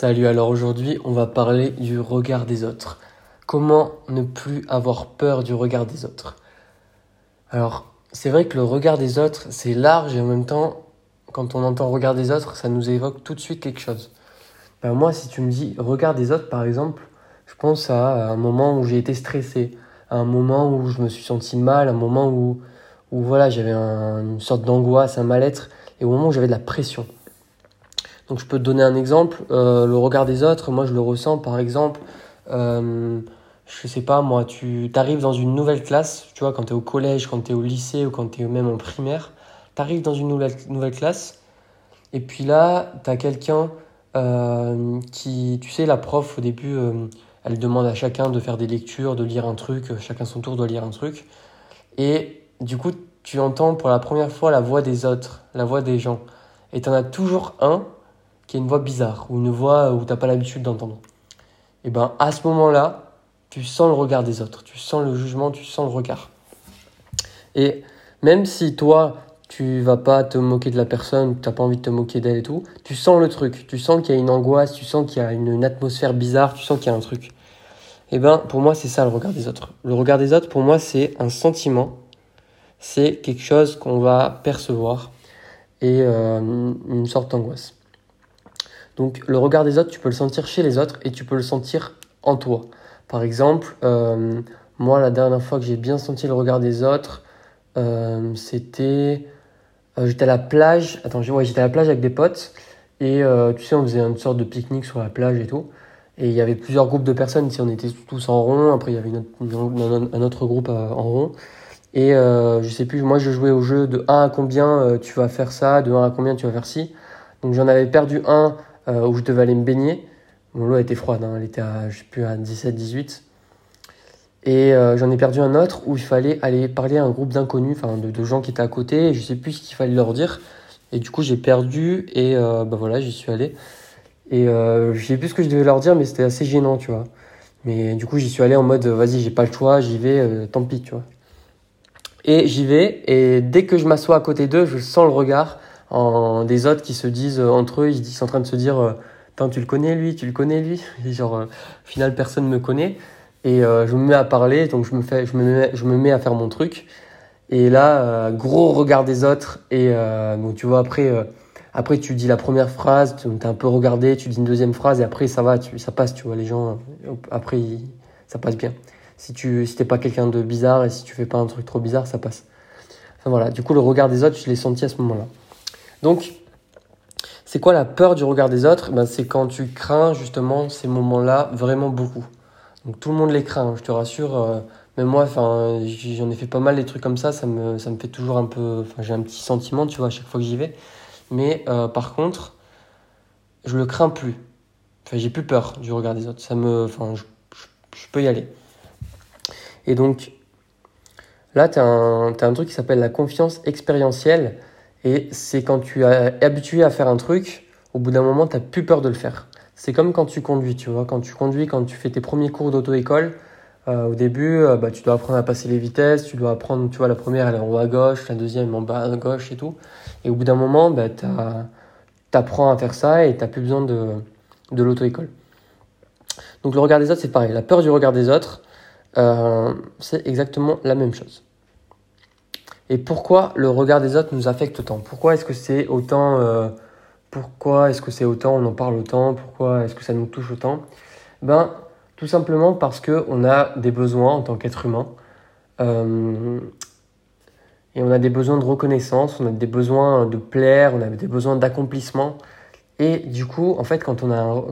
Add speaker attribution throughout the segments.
Speaker 1: Salut, alors aujourd'hui on va parler du regard des autres. Comment ne plus avoir peur du regard des autres? Alors c'est vrai que le regard des autres c'est large et en même temps quand on entend regard des autres ça nous évoque tout de suite quelque chose. Ben, moi si tu me dis regard des autres par exemple, je pense à un moment où j'ai été stressé, à un moment où je me suis senti mal, un moment où, où voilà j'avais une sorte d'angoisse, un mal-être et au moment où j'avais de la pression. Donc je peux te donner un exemple, euh, le regard des autres, moi je le ressens. Par exemple, euh, je sais pas moi, tu arrives dans une nouvelle classe, tu vois, quand tu es au collège, quand tu es au lycée ou quand tu es même en primaire, tu arrives dans une nouvelle, nouvelle classe, et puis là, tu as quelqu'un euh, qui, tu sais, la prof au début, euh, elle demande à chacun de faire des lectures, de lire un truc, chacun son tour doit lire un truc, et du coup, tu entends pour la première fois la voix des autres, la voix des gens, et tu en as toujours un qui a une voix bizarre ou une voix où tu n'as pas l'habitude d'entendre. Et ben à ce moment-là, tu sens le regard des autres, tu sens le jugement, tu sens le regard. Et même si toi, tu vas pas te moquer de la personne, tu n'as pas envie de te moquer d'elle et tout, tu sens le truc, tu sens qu'il y a une angoisse, tu sens qu'il y a une, atmosphère bizarre, tu sens qu'il y a un truc. Et ben pour moi, c'est ça le regard des autres. Le regard des autres, pour moi, c'est un sentiment, c'est quelque chose qu'on va percevoir et euh, une sorte d'angoisse. Donc le regard des autres, tu peux le sentir chez les autres et tu peux le sentir en toi. Par exemple, euh, moi la dernière fois que j'ai bien senti le regard des autres, euh, c'était euh, j'étais à la plage. Attends, ouais, j'étais à la plage avec des potes et tu sais on faisait une sorte de pique-nique sur la plage et tout. Et il y avait plusieurs groupes de personnes. Ici on était tous en rond. Après il y avait un autre groupe en rond. Et je sais plus, moi je jouais au jeu de 1 à combien tu vas faire ça, de 1 à combien tu vas faire ci. Donc j'en avais perdu un où je devais aller me baigner. Mon l'eau était froide, hein, elle était à, je sais plus, à 17-18. Et euh, j'en ai perdu un autre où il fallait aller parler à un groupe d'inconnus, enfin de, gens qui étaient à côté, et je sais plus ce qu'il fallait leur dire. Et du coup, j'ai perdu, et euh, bah voilà, j'y suis allé. Et je sais plus ce que je devais leur dire, mais c'était assez gênant, tu vois. Mais du coup, j'y suis allé en mode, vas-y, j'ai pas le choix, j'y vais, tant pis, tu vois. Et j'y vais, et dès que je m'assois à côté d'eux, je sens le regard en, des autres qui se disent euh, entre eux, ils sont en train de se dire euh, tu le connais lui, tu le connais lui. Et genre, euh, au final, personne ne me connaît. Et je me mets à parler, donc je me, fais, je, me mets, je me mets à faire mon truc. Et là, gros regard des autres. Et donc, tu vois, après, après, tu dis la première phrase, tu es un peu regardé, tu dis une deuxième phrase, et après, ça va, tu, ça passe, tu vois, les gens, après, ça passe bien. Si tu si t'es pas quelqu'un de bizarre et si tu fais pas un truc trop bizarre, ça passe. Enfin voilà, du coup, le regard des autres, je l'ai senti à ce moment-là. Donc, c'est quoi la peur du regard des autres? Ben, C'est quand tu crains justement ces moments-là vraiment beaucoup. Donc tout le monde les craint, je te rassure. Euh, même moi, j'en ai fait pas mal des trucs comme ça, ça me, ça me fait toujours un peu... Enfin, j'ai un petit sentiment, tu vois, à chaque fois que j'y vais. Mais euh, par contre, je le crains plus. Enfin, j'ai plus peur du regard des autres. Ça me... Enfin, je, peux y aller. Et donc, là, tu as, un truc qui s'appelle la confiance expérientielle. Et c'est quand tu es habitué à faire un truc, au bout d'un moment, tu n'as plus peur de le faire. C'est comme quand tu conduis, tu vois. Quand tu conduis, quand tu fais tes premiers cours d'auto-école, euh, au début, euh, bah, tu dois apprendre à passer les vitesses, tu dois apprendre, tu vois, la première, elle est en haut à gauche, la deuxième en bas à gauche et tout. Et au bout d'un moment, bah, tu apprends à faire ça et tu n'as plus besoin de, de l'auto-école. Donc le regard des autres, c'est pareil. La peur du regard des autres, euh, c'est exactement la même chose. Et pourquoi le regard des autres nous affecte autant? Pourquoi est-ce que c'est autant euh, Pourquoi est-ce que c'est autant On en parle autant Pourquoi est-ce que ça nous touche autant? Ben, tout simplement parce que on a des besoins en tant qu'être humain. Euh, et on a des besoins de reconnaissance, on a des besoins de plaire, on a des besoins d'accomplissement. Et du coup, en fait, quand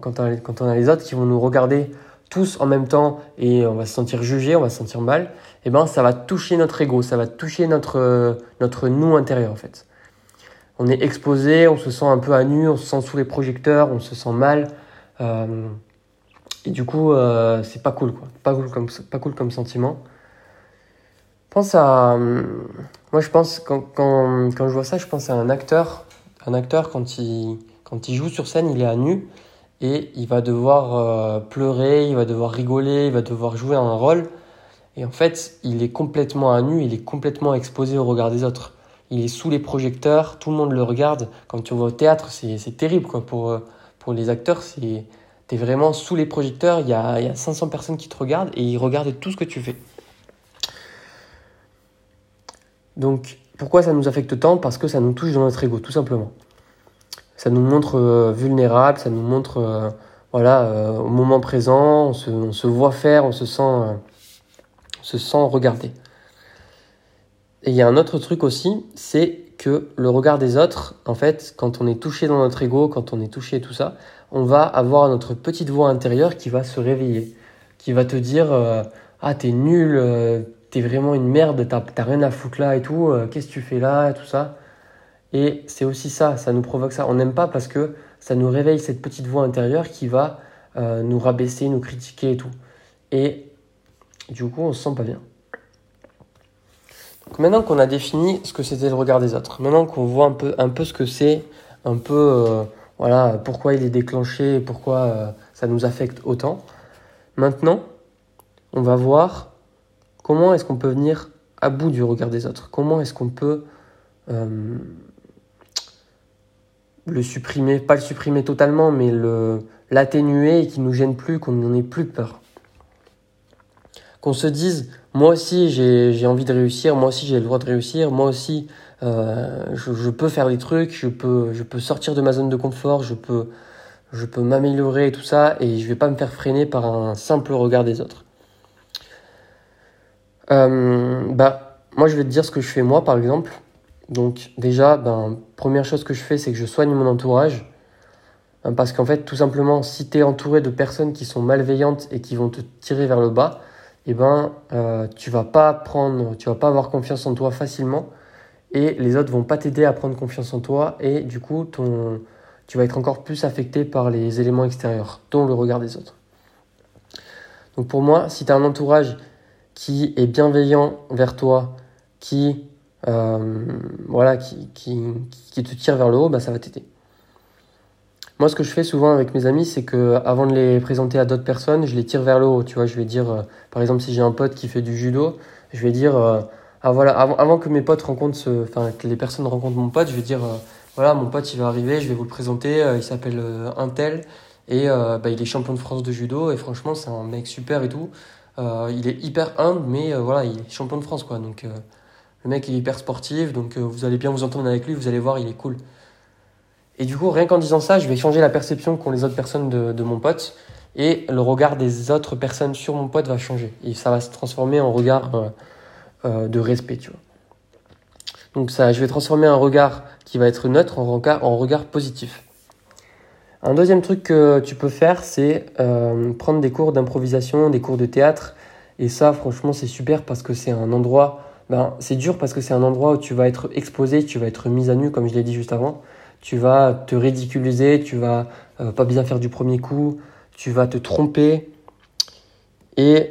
Speaker 1: quand on a les autres qui vont nous regarder tous en même temps et on va se sentir jugé, on va se sentir mal, eh ben ça va toucher notre ego, ça va toucher notre, notre nous intérieur en fait. On est exposé, on se sent un peu à nu, on se sent sous les projecteurs, on se sent mal. Euh, et du coup, euh, c'est pas cool quoi. Pas cool comme, pas cool comme sentiment. Pense à. Moi je pense, quand, quand, quand je vois ça, je pense à un acteur. Un acteur, quand il, quand il joue sur scène, il est à nu et il va devoir euh, pleurer, il va devoir rigoler, il va devoir jouer un rôle. Et en fait, il est complètement à nu, il est complètement exposé au regard des autres. Il est sous les projecteurs, tout le monde le regarde. Quand tu vas au théâtre, c'est terrible quoi, pour, euh, Pour les acteurs, tu es vraiment sous les projecteurs, il y a, y a 500 personnes qui te regardent et ils regardent tout ce que tu fais. Donc, pourquoi ça nous affecte tant? Parce que ça nous touche dans notre ego, tout simplement. Ça nous montre euh, vulnérable, ça nous montre, euh, voilà, euh, au moment présent, on se, voit faire, on se sent, se sent regardé. Et il y a un autre truc aussi, c'est que le regard des autres, en fait, quand on est touché dans notre ego, quand on est touché tout ça, on va avoir notre petite voix intérieure qui va se réveiller, qui va te dire ah t'es nul, t'es vraiment une merde, t'as rien à foutre là et tout, qu'est-ce que tu fais là et tout ça? Et c'est aussi ça, ça nous provoque ça. On n'aime pas parce que ça nous réveille cette petite voix intérieure qui va euh, nous rabaisser, nous critiquer et tout. Et du coup, on se sent pas bien. Donc maintenant qu'on a défini ce que c'était le regard des autres, maintenant qu'on voit un peu, un peu ce que c'est, un peu euh, voilà pourquoi il est déclenché, pourquoi ça nous affecte autant, maintenant on va voir Comment est-ce qu'on peut venir à bout du regard des autres Comment est-ce qu'on peut euh, le supprimer, pas le supprimer totalement, mais le l'atténuer et qu'il nous gêne plus, qu'on n'en ait plus peur Qu'on se dise, moi aussi j'ai envie de réussir, moi aussi j'ai le droit de réussir, moi aussi euh, je, peux faire des trucs, je peux, je peux sortir de ma zone de confort, je peux, je peux m'améliorer et tout ça, et je vais pas me faire freiner par un simple regard des autres. Euh, bah, moi, je vais te dire ce que je fais moi, par exemple. Donc, déjà, ben, première chose que je fais, c'est que je soigne mon entourage. Hein, parce qu'en fait, tout simplement, si tu es entouré de personnes qui sont malveillantes et qui vont te tirer vers le bas, eh ben, euh, tu vas pas prendre, tu vas pas avoir confiance en toi facilement et les autres vont pas t'aider à prendre confiance en toi et du coup, ton, tu vas être encore plus affecté par les éléments extérieurs, dont le regard des autres. Donc pour moi, si tu as un entourage qui est bienveillant vers toi, qui, voilà, qui, qui, qui, te tire vers le haut, bah, ça va t'aider. Moi, ce que je fais souvent avec mes amis, c'est que avant de les présenter à d'autres personnes, je les tire vers le haut. Tu vois, je vais dire, euh, par exemple, si j'ai un pote qui fait du judo, je vais dire, euh, ah voilà, avant, que mes potes rencontrent, ce, que les personnes rencontrent mon pote, je vais dire, voilà, mon pote, il va arriver, je vais vous le présenter, il s'appelle Intel et bah, il est champion de France de judo et franchement, c'est un mec super et tout. Euh, il est hyper humble, mais euh, voilà, il est champion de France, quoi. Donc, euh, le mec est hyper sportif, donc vous allez bien vous entendre avec lui, vous allez voir, il est cool. Et du coup, rien qu'en disant ça, je vais changer la perception qu'ont les autres personnes de, mon pote, et le regard des autres personnes sur mon pote va changer. Et ça va se transformer en regard de respect, tu vois. Donc ça, je vais transformer un regard qui va être neutre en regard, positif. Un deuxième truc que tu peux faire, c'est euh, prendre des cours d'improvisation, des cours de théâtre. Et ça, franchement, c'est super parce que c'est un endroit. Ben, c'est dur parce que c'est un endroit où tu vas être exposé, tu vas être mis à nu, comme je l'ai dit juste avant. Tu vas te ridiculiser, tu vas euh, pas bien faire du premier coup, tu vas te tromper. Et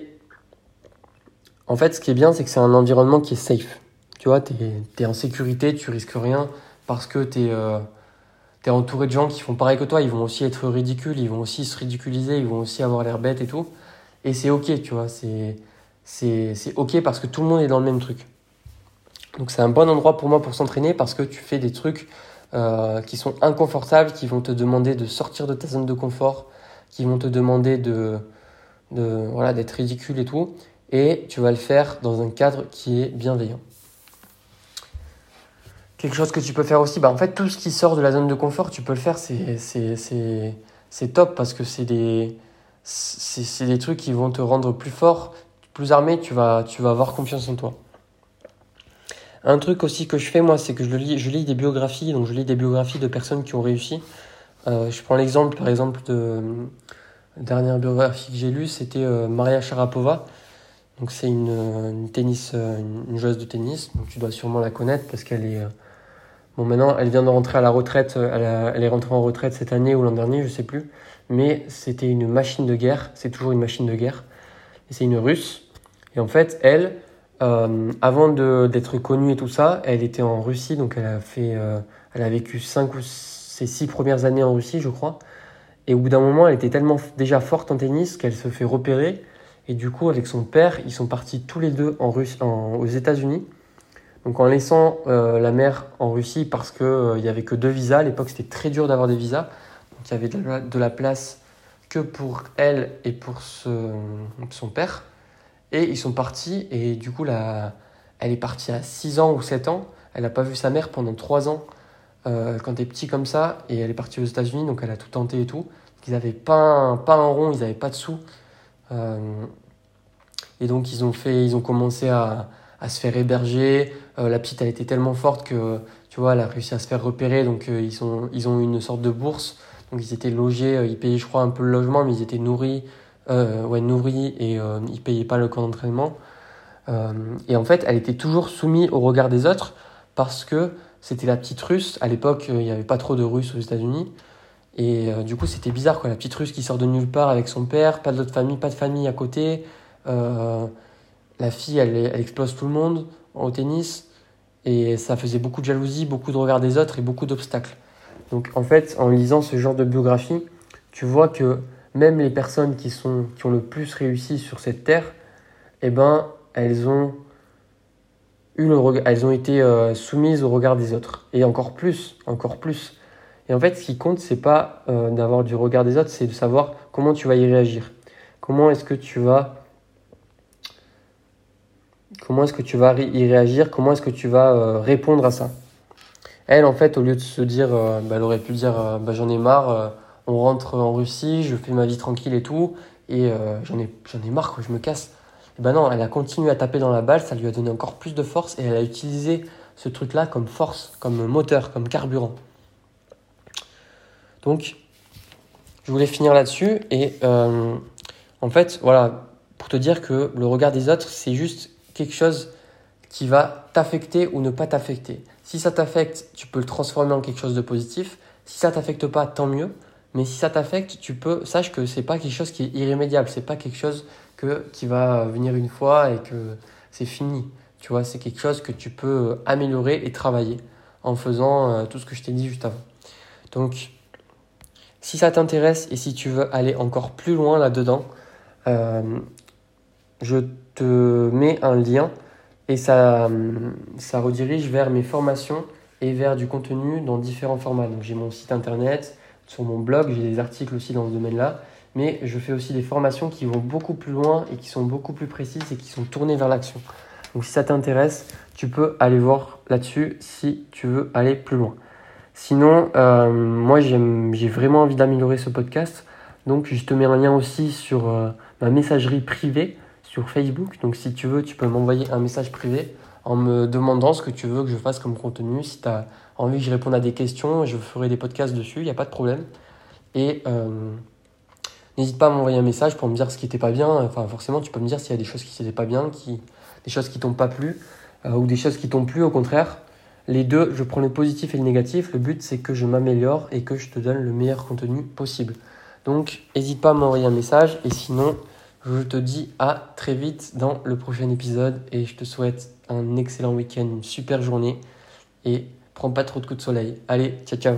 Speaker 1: en fait, ce qui est bien, c'est que c'est un environnement qui est safe. Tu vois, tu es, en sécurité, tu risques rien parce que tu es. Euh, entouré de gens qui font pareil que toi, ils vont aussi être ridicules, ils vont aussi se ridiculiser, ils vont aussi avoir l'air bêtes et tout. Et c'est ok, tu vois, c'est, c'est, c'est ok parce que tout le monde est dans le même truc. Donc c'est un bon endroit pour moi pour s'entraîner parce que tu fais des trucs euh, qui sont inconfortables, qui vont te demander de sortir de ta zone de confort, qui vont te demander de, voilà, d'être ridicule et tout. Et tu vas le faire dans un cadre qui est bienveillant. Quelque chose que tu peux faire aussi, bah en fait, tout ce qui sort de la zone de confort, tu peux le faire, c'est top parce que c'est des, des trucs qui vont te rendre plus fort, plus armé, tu vas, tu vas avoir confiance en toi. Un truc aussi que je fais, moi, c'est que je lis, je lis des biographies, donc je lis des biographies de personnes qui ont réussi. Euh, je prends l'exemple, par exemple, de la dernière biographie que j'ai lue, c'était euh, Maria Sharapova. Donc c'est une, tennis, euh, une, joueuse de tennis, donc tu dois sûrement la connaître parce qu'elle est Bon, maintenant, elle vient de rentrer à la retraite. Euh, elle, est rentrée en retraite cette année ou l'an dernier, je sais plus. Mais c'était une machine de guerre. C'est toujours une machine de guerre. Et c'est une russe. Et en fait, elle, euh, avant d'être connue et tout ça, elle était en Russie. Donc, elle a fait, euh, elle a vécu cinq ou ses six premières années en Russie, je crois. Et au bout d'un moment, elle était tellement déjà forte en tennis qu'elle se fait repérer. Et du coup, avec son père, ils sont partis tous les deux en Russe, aux États-Unis. Donc en laissant euh, la mère en Russie parce qu'il euh, n'y avait que deux visas, à l'époque c'était très dur d'avoir des visas. il y avait de la, place que pour elle et pour son père. Et ils sont partis, et du coup, la, elle est partie à 6 ans ou 7 ans. Elle n'a pas vu sa mère pendant 3 ans euh, quand est petit comme ça. Et elle est partie aux États-Unis, donc elle a tout tenté et tout. Ils n'avaient pas un, rond, ils n'avaient pas de sous. Euh, et donc ils ont, fait, ils ont commencé à, à se faire héberger. Euh, la petite, elle était tellement forte que, tu vois, elle a réussi à se faire repérer. Donc ils, sont, ils ont eu une sorte de bourse. Donc ils étaient logés, ils payaient, je crois, un peu le logement, mais ils étaient nourris, ouais, nourris et ils payaient pas le camp d'entraînement. Euh, et en fait, elle était toujours soumise au regard des autres parce que c'était la petite russe. À l'époque, euh, il n'y avait pas trop de russes aux États-Unis. Et euh, du coup, c'était bizarre, quoi. La petite russe qui sort de nulle part avec son père, pas d'autre famille, pas de famille à côté. la fille, elle, elle, explose tout le monde au tennis. Et ça faisait beaucoup de jalousie, beaucoup de regard des autres et beaucoup d'obstacles. Donc, en fait, en lisant ce genre de biographie, tu vois que même les personnes qui, sont, qui ont le plus réussi sur cette terre, eh ben, elles ont, eu le elles ont été euh, soumises au regard des autres. Et encore plus, encore plus. Et en fait, ce qui compte, c'est pas euh, d'avoir du regard des autres, c'est de savoir comment tu vas y réagir. Comment est-ce que tu vas comment est-ce que tu vas y réagir Comment est-ce que tu vas euh, répondre à ça Elle, en fait, au lieu de se dire, bah, elle aurait pu dire, bah, j'en ai marre, on rentre en Russie, je fais ma vie tranquille et tout, et j'en ai, ai marre, quoi, je me casse. Et ben non, elle a continué à taper dans la balle, ça lui a donné encore plus de force et elle a utilisé ce truc-là comme force, comme moteur, comme carburant. Donc, je voulais finir là-dessus et euh, en fait, voilà, pour te dire que le regard des autres, c'est juste quelque chose qui va t'affecter ou ne pas t'affecter. Si ça t'affecte, tu peux le transformer en quelque chose de positif. Si ça t'affecte pas, tant mieux. Mais si ça t'affecte, tu peux, sache que c'est pas quelque chose qui est irrémédiable, c'est pas quelque chose que qui va venir une fois et que c'est fini. Tu vois, c'est quelque chose que tu peux améliorer et travailler en faisant euh, tout ce que je t'ai dit juste avant. Donc, si ça t'intéresse et si tu veux aller encore plus loin là-dedans, euh, je te mets un lien et ça, ça redirige vers mes formations et vers du contenu dans différents formats. Donc j'ai mon site internet, sur mon blog, j'ai des articles aussi dans ce domaine-là, mais je fais aussi des formations qui vont beaucoup plus loin et qui sont beaucoup plus précises et qui sont tournées vers l'action. Donc si ça t'intéresse, tu peux aller voir là-dessus si tu veux aller plus loin. Sinon, euh, moi j'ai vraiment envie d'améliorer ce podcast, donc je te mets un lien aussi sur euh, ma messagerie privée sur Facebook. Donc si tu veux, tu peux m'envoyer un message privé en me demandant ce que tu veux que je fasse comme contenu. Si tu as envie que je réponde à des questions, je ferai des podcasts dessus, il n'y a pas de problème. Et euh, n'hésite pas à m'envoyer un message pour me dire ce qui n'était pas bien. Enfin, forcément, tu peux me dire s'il y a des choses qui n'étaient pas bien, des choses qui t'ont pas plu, euh, ou des choses qui t'ont plu au contraire. Les deux, je prends le positif et le négatif. Le but, c'est que je m'améliore et que je te donne le meilleur contenu possible. Donc, n'hésite pas à m'envoyer un message. Et sinon, je te dis à très vite dans le prochain épisode. Et je te souhaite un excellent week-end, une super journée. Et prends pas trop de coups de soleil. Allez, ciao ciao